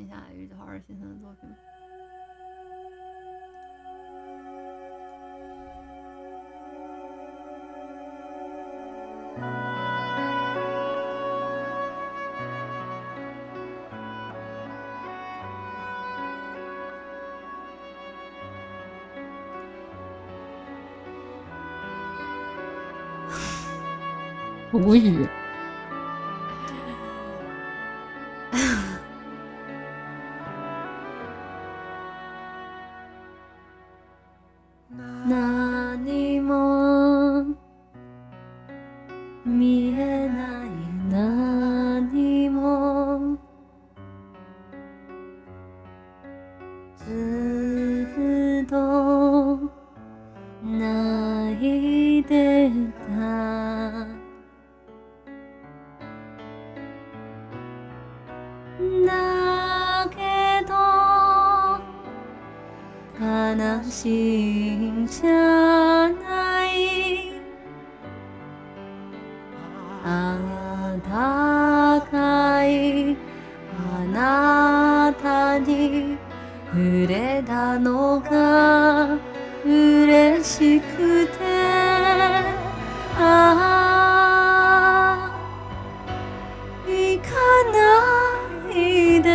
一下余志华先生的作品。无语。ずっと泣いてただけど悲しいんじゃない暖かいあなたに触れたのが嬉しくてああ行かないで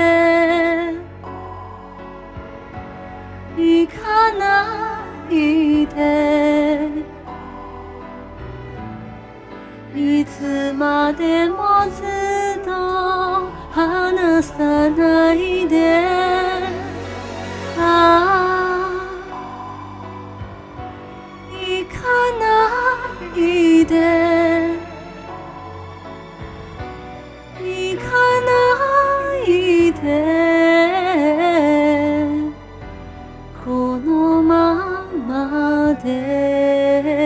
行かないでいつまでもずっと離さないで。てこのままで。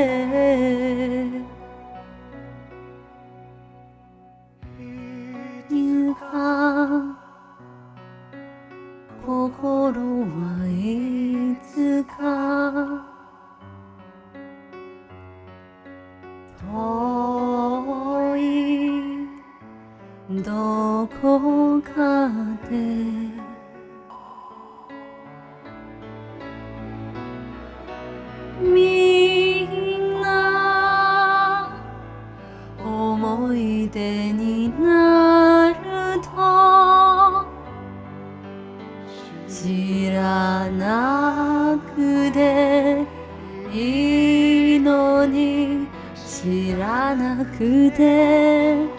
どこかで。みんな思い出になると知らなくていいのに知らなくて。